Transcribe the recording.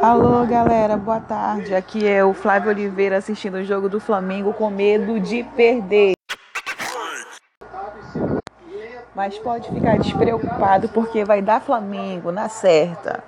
Alô, galera, boa tarde. Aqui é o Flávio Oliveira assistindo o jogo do Flamengo com medo de perder. Mas pode ficar despreocupado porque vai dar Flamengo na certa.